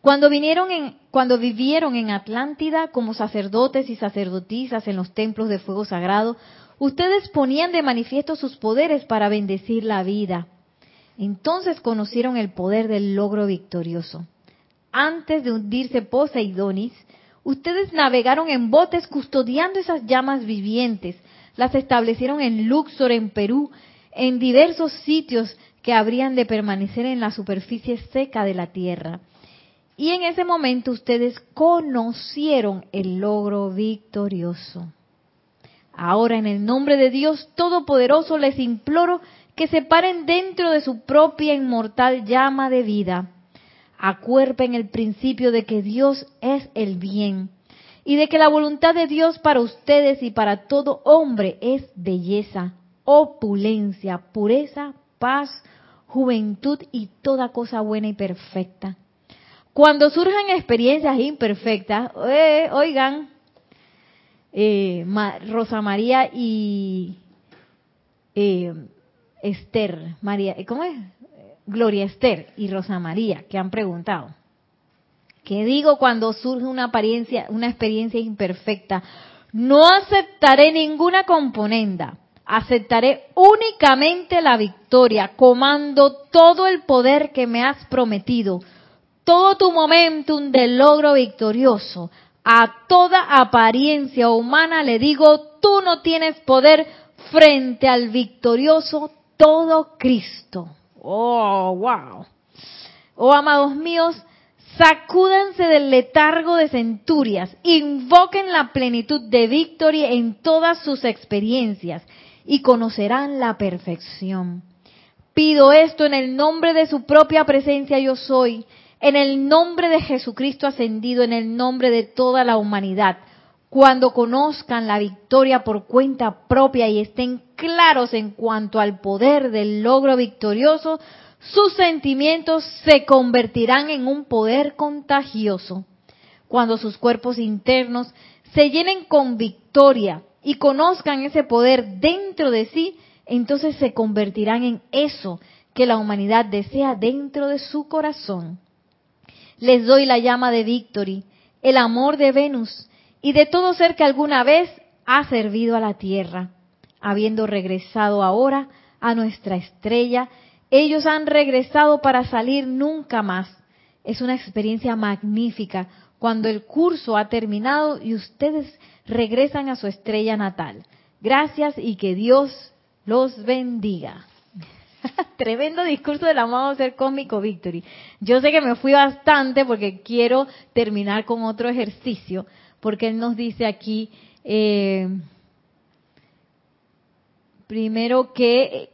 Cuando vinieron en, cuando vivieron en Atlántida como sacerdotes y sacerdotisas en los templos de fuego sagrado, ustedes ponían de manifiesto sus poderes para bendecir la vida. Entonces conocieron el poder del logro victorioso. Antes de hundirse Poseidonis, ustedes navegaron en botes custodiando esas llamas vivientes, las establecieron en Luxor, en Perú, en diversos sitios que habrían de permanecer en la superficie seca de la tierra. Y en ese momento ustedes conocieron el logro victorioso. Ahora en el nombre de Dios Todopoderoso les imploro que se paren dentro de su propia inmortal llama de vida. Acuerpen el principio de que Dios es el bien y de que la voluntad de Dios para ustedes y para todo hombre es belleza, opulencia, pureza, paz, juventud y toda cosa buena y perfecta. Cuando surjan experiencias imperfectas, eh, oigan, eh, Rosa María y eh, Esther, María, ¿cómo es? Gloria Esther y Rosa María, que han preguntado. ¿Qué digo cuando surge una apariencia, una experiencia imperfecta? No aceptaré ninguna componenda. Aceptaré únicamente la victoria. Comando todo el poder que me has prometido. Todo tu momentum de logro victorioso a toda apariencia humana le digo, tú no tienes poder frente al victorioso todo Cristo. Oh, wow. Oh, amados míos, sacúdense del letargo de centurias, invoquen la plenitud de victoria en todas sus experiencias y conocerán la perfección. Pido esto en el nombre de su propia presencia yo soy, en el nombre de Jesucristo ascendido, en el nombre de toda la humanidad, cuando conozcan la victoria por cuenta propia y estén claros en cuanto al poder del logro victorioso, sus sentimientos se convertirán en un poder contagioso. Cuando sus cuerpos internos se llenen con victoria y conozcan ese poder dentro de sí, entonces se convertirán en eso que la humanidad desea dentro de su corazón les doy la llama de Victory, el amor de Venus y de todo ser que alguna vez ha servido a la Tierra. Habiendo regresado ahora a nuestra estrella, ellos han regresado para salir nunca más. Es una experiencia magnífica cuando el curso ha terminado y ustedes regresan a su estrella natal. Gracias y que Dios los bendiga. Tremendo discurso del amado ser cósmico Victory. Yo sé que me fui bastante porque quiero terminar con otro ejercicio, porque él nos dice aquí, eh, primero que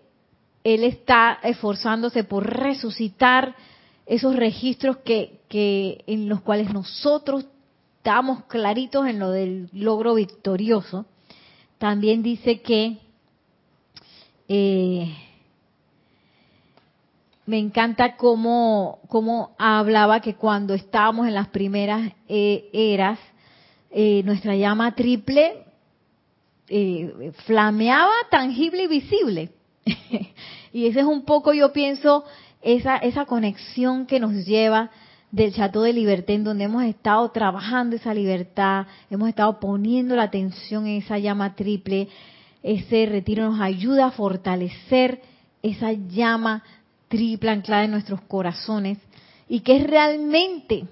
él está esforzándose por resucitar esos registros que, que en los cuales nosotros estamos claritos en lo del logro victorioso, también dice que eh, me encanta cómo, cómo, hablaba que cuando estábamos en las primeras eh, eras, eh, nuestra llama triple eh, flameaba tangible y visible. y ese es un poco, yo pienso, esa, esa conexión que nos lleva del Chateau de Libertad, en donde hemos estado trabajando esa libertad, hemos estado poniendo la atención en esa llama triple. Ese retiro nos ayuda a fortalecer esa llama triple anclada en nuestros corazones y que es realmente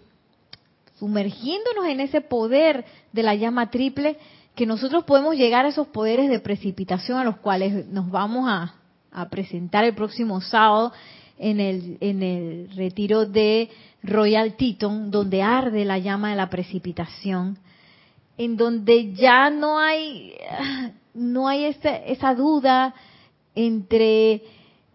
sumergiéndonos en ese poder de la llama triple que nosotros podemos llegar a esos poderes de precipitación a los cuales nos vamos a, presentar el próximo sábado en el, en el retiro de Royal Teton, donde arde la llama de la precipitación, en donde ya no hay, no hay esa, esa duda entre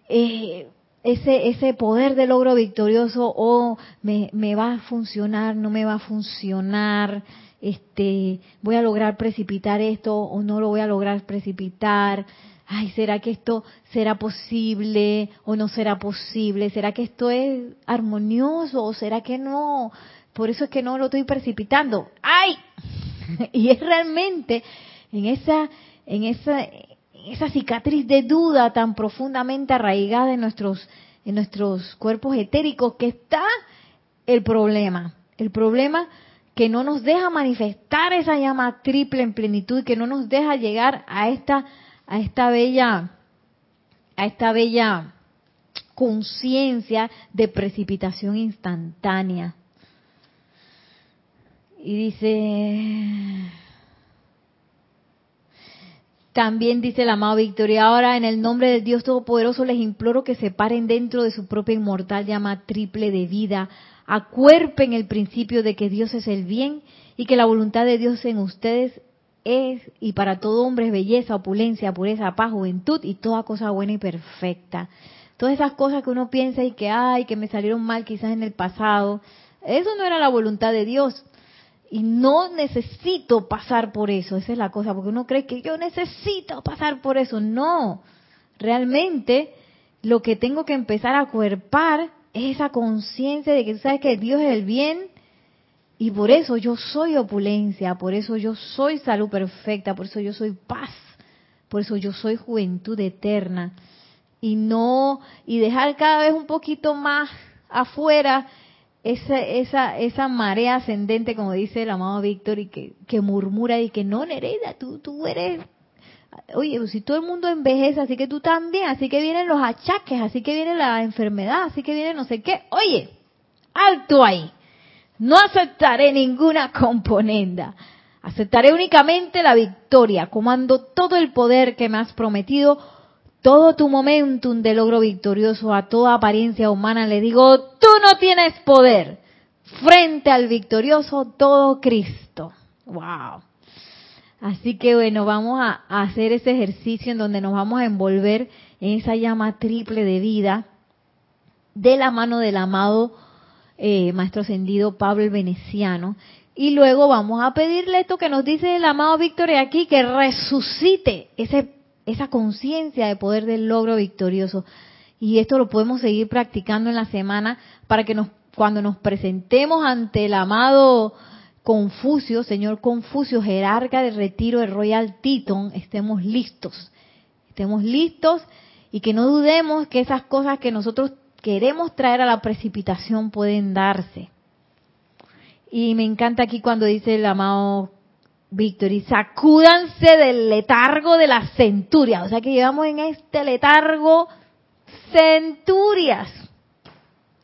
eh, ese, ese poder de logro victorioso o me, me, va a funcionar, no me va a funcionar, este, voy a lograr precipitar esto o no lo voy a lograr precipitar, ay, ¿será que esto será posible o no será posible? ¿Será que esto es armonioso o será que no? Por eso es que no lo estoy precipitando. ¡Ay! y es realmente en esa, en esa, esa cicatriz de duda tan profundamente arraigada en nuestros, en nuestros cuerpos etéricos que está el problema. El problema que no nos deja manifestar esa llama triple en plenitud, que no nos deja llegar a esta, a esta bella, a esta bella conciencia de precipitación instantánea. Y dice, también dice el amado Victoria, ahora en el nombre del Dios Todopoderoso les imploro que se paren dentro de su propia inmortal llama triple de vida, acuerpen el principio de que Dios es el bien y que la voluntad de Dios en ustedes es y para todo hombre es belleza, opulencia, pureza, paz, juventud y toda cosa buena y perfecta. Todas esas cosas que uno piensa y que, ay, que me salieron mal quizás en el pasado, eso no era la voluntad de Dios. Y no necesito pasar por eso, esa es la cosa, porque uno cree que yo necesito pasar por eso. No, realmente lo que tengo que empezar a cuerpar es esa conciencia de que tú sabes que Dios es el bien y por eso yo soy opulencia, por eso yo soy salud perfecta, por eso yo soy paz, por eso yo soy juventud eterna. Y no, y dejar cada vez un poquito más afuera esa, esa, esa marea ascendente, como dice el amado Víctor, y que, que murmura y que no, Nereida, tú, tú eres, oye, pues si todo el mundo envejece, así que tú también, así que vienen los achaques, así que viene la enfermedad, así que viene no sé qué, oye, alto ahí, no aceptaré ninguna componenda, aceptaré únicamente la victoria, comando todo el poder que me has prometido, todo tu momentum de logro victorioso a toda apariencia humana, le digo, tú no tienes poder. Frente al victorioso todo Cristo. Wow. Así que bueno, vamos a, hacer ese ejercicio en donde nos vamos a envolver en esa llama triple de vida de la mano del amado eh, Maestro Ascendido Pablo el Veneciano. Y luego vamos a pedirle esto que nos dice el amado Víctor aquí, que resucite ese esa conciencia de poder del logro victorioso. Y esto lo podemos seguir practicando en la semana para que nos, cuando nos presentemos ante el amado Confucio, señor Confucio, jerarca de retiro de Royal Teton, estemos listos. Estemos listos y que no dudemos que esas cosas que nosotros queremos traer a la precipitación pueden darse. Y me encanta aquí cuando dice el amado Víctor, y sacúdanse del letargo de las centurias. O sea que llevamos en este letargo centurias.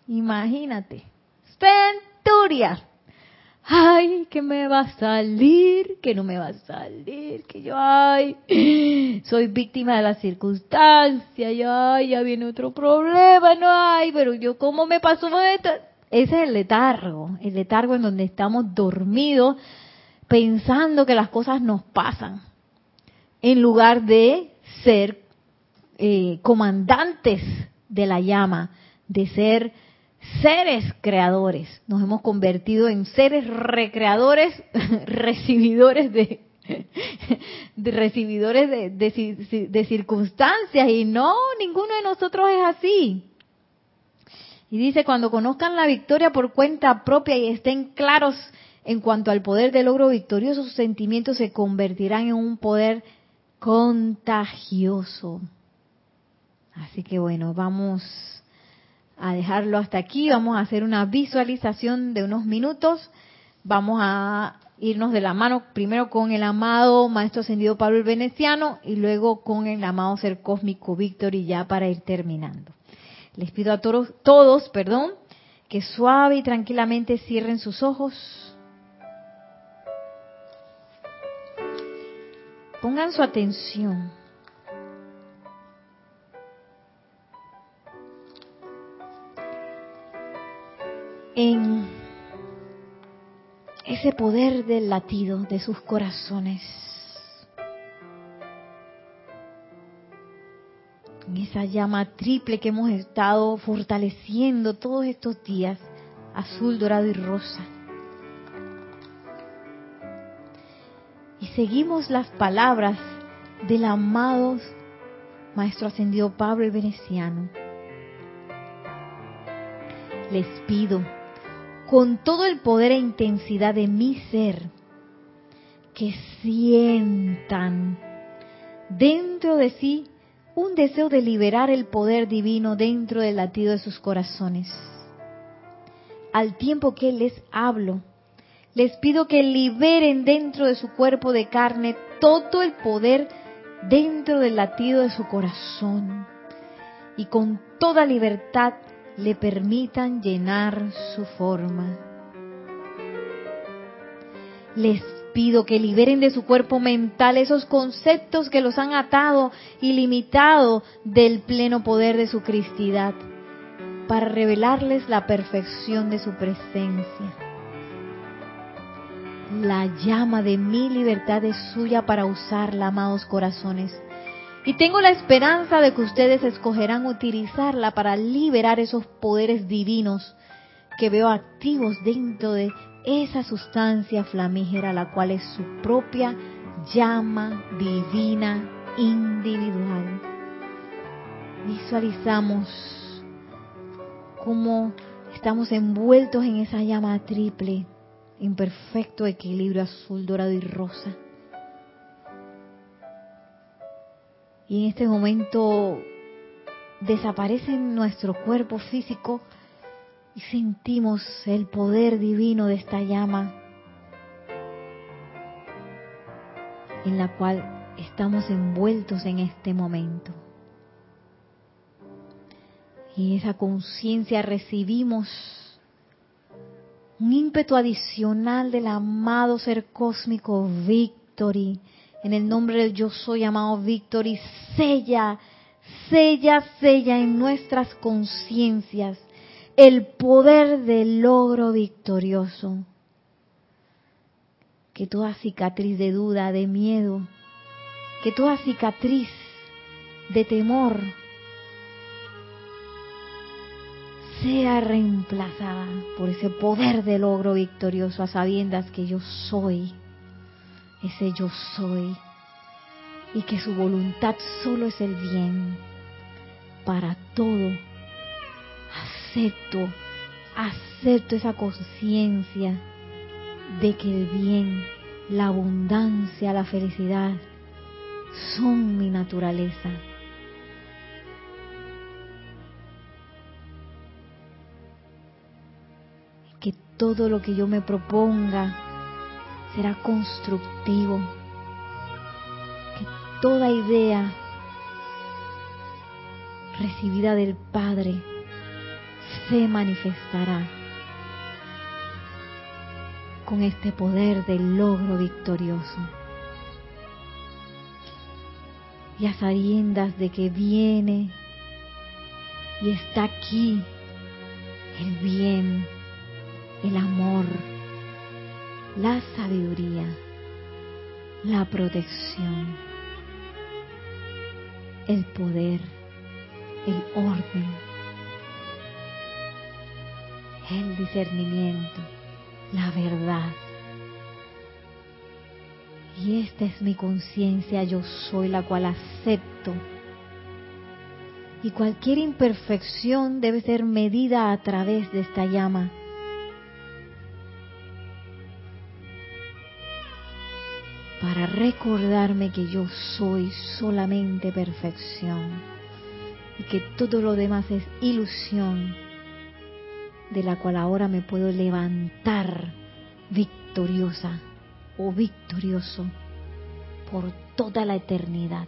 Imagínate, centurias. Ay, que me va a salir, que no me va a salir, que yo, ay, soy víctima de la circunstancia, y ay, ya viene otro problema, no hay, pero yo, ¿cómo me pasó esto? Ese es el letargo, el letargo en donde estamos dormidos pensando que las cosas nos pasan, en lugar de ser eh, comandantes de la llama, de ser seres creadores, nos hemos convertido en seres recreadores, recibidores de, recibidores de, de, circunstancias y no, ninguno de nosotros es así. Y dice, cuando conozcan la victoria por cuenta propia y estén claros en cuanto al poder del logro victorioso, sus sentimientos se convertirán en un poder contagioso. Así que bueno, vamos a dejarlo hasta aquí, vamos a hacer una visualización de unos minutos, vamos a irnos de la mano primero con el amado Maestro Ascendido Pablo el Veneciano y luego con el amado Ser Cósmico Víctor y ya para ir terminando. Les pido a todos, todos perdón, que suave y tranquilamente cierren sus ojos. Pongan su atención en ese poder del latido de sus corazones, en esa llama triple que hemos estado fortaleciendo todos estos días, azul, dorado y rosa. Seguimos las palabras del amado Maestro Ascendido Pablo el Veneciano. Les pido con todo el poder e intensidad de mi ser, que sientan dentro de sí un deseo de liberar el poder divino dentro del latido de sus corazones. Al tiempo que les hablo, les pido que liberen dentro de su cuerpo de carne todo el poder dentro del latido de su corazón y con toda libertad le permitan llenar su forma. Les pido que liberen de su cuerpo mental esos conceptos que los han atado y limitado del pleno poder de su cristidad, para revelarles la perfección de su presencia. La llama de mi libertad es suya para usarla, amados corazones y tengo la esperanza de que ustedes escogerán utilizarla para liberar esos poderes divinos que veo activos dentro de esa sustancia flamígera, la cual es su propia llama divina individual. Visualizamos cómo estamos envueltos en esa llama triple, en perfecto equilibrio azul, dorado y rosa y en este momento desaparece nuestro cuerpo físico y sentimos el poder divino de esta llama en la cual estamos envueltos en este momento. Y esa conciencia recibimos un ímpetu adicional del amado ser cósmico Victory en el nombre del yo soy, amado Víctor, y sella, sella, sella en nuestras conciencias el poder del logro victorioso. Que toda cicatriz de duda, de miedo, que toda cicatriz de temor sea reemplazada por ese poder de logro victorioso a sabiendas que yo soy ese yo soy y que su voluntad solo es el bien para todo. Acepto, acepto esa conciencia de que el bien, la abundancia, la felicidad son mi naturaleza. Que todo lo que yo me proponga será constructivo, que toda idea recibida del Padre se manifestará con este poder del logro victorioso. Y a sabiendas de que viene y está aquí el bien, el amor, la sabiduría, la protección, el poder, el orden, el discernimiento, la verdad. Y esta es mi conciencia, yo soy la cual acepto. Y cualquier imperfección debe ser medida a través de esta llama. Para recordarme que yo soy solamente perfección y que todo lo demás es ilusión de la cual ahora me puedo levantar victoriosa o victorioso por toda la eternidad.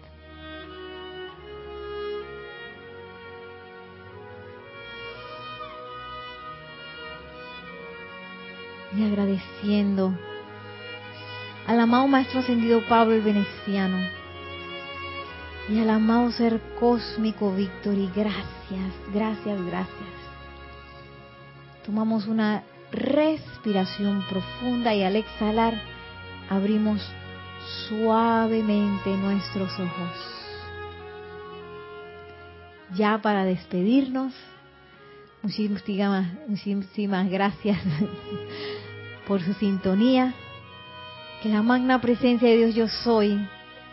Y agradeciendo al amado Maestro Ascendido Pablo el Veneciano y al amado Ser Cósmico Víctor y gracias, gracias, gracias. Tomamos una respiración profunda y al exhalar abrimos suavemente nuestros ojos. Ya para despedirnos, muchísimas, muchísimas gracias por su sintonía. Que la magna presencia de Dios yo soy,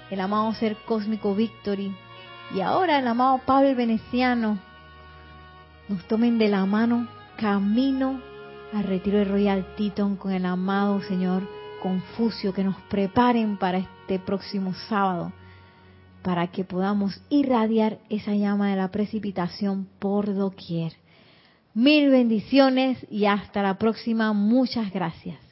el amado ser cósmico Victory y ahora el amado Pablo Veneciano nos tomen de la mano camino al retiro de Royal Teton con el amado Señor Confucio, que nos preparen para este próximo sábado, para que podamos irradiar esa llama de la precipitación por doquier. Mil bendiciones y hasta la próxima. Muchas gracias.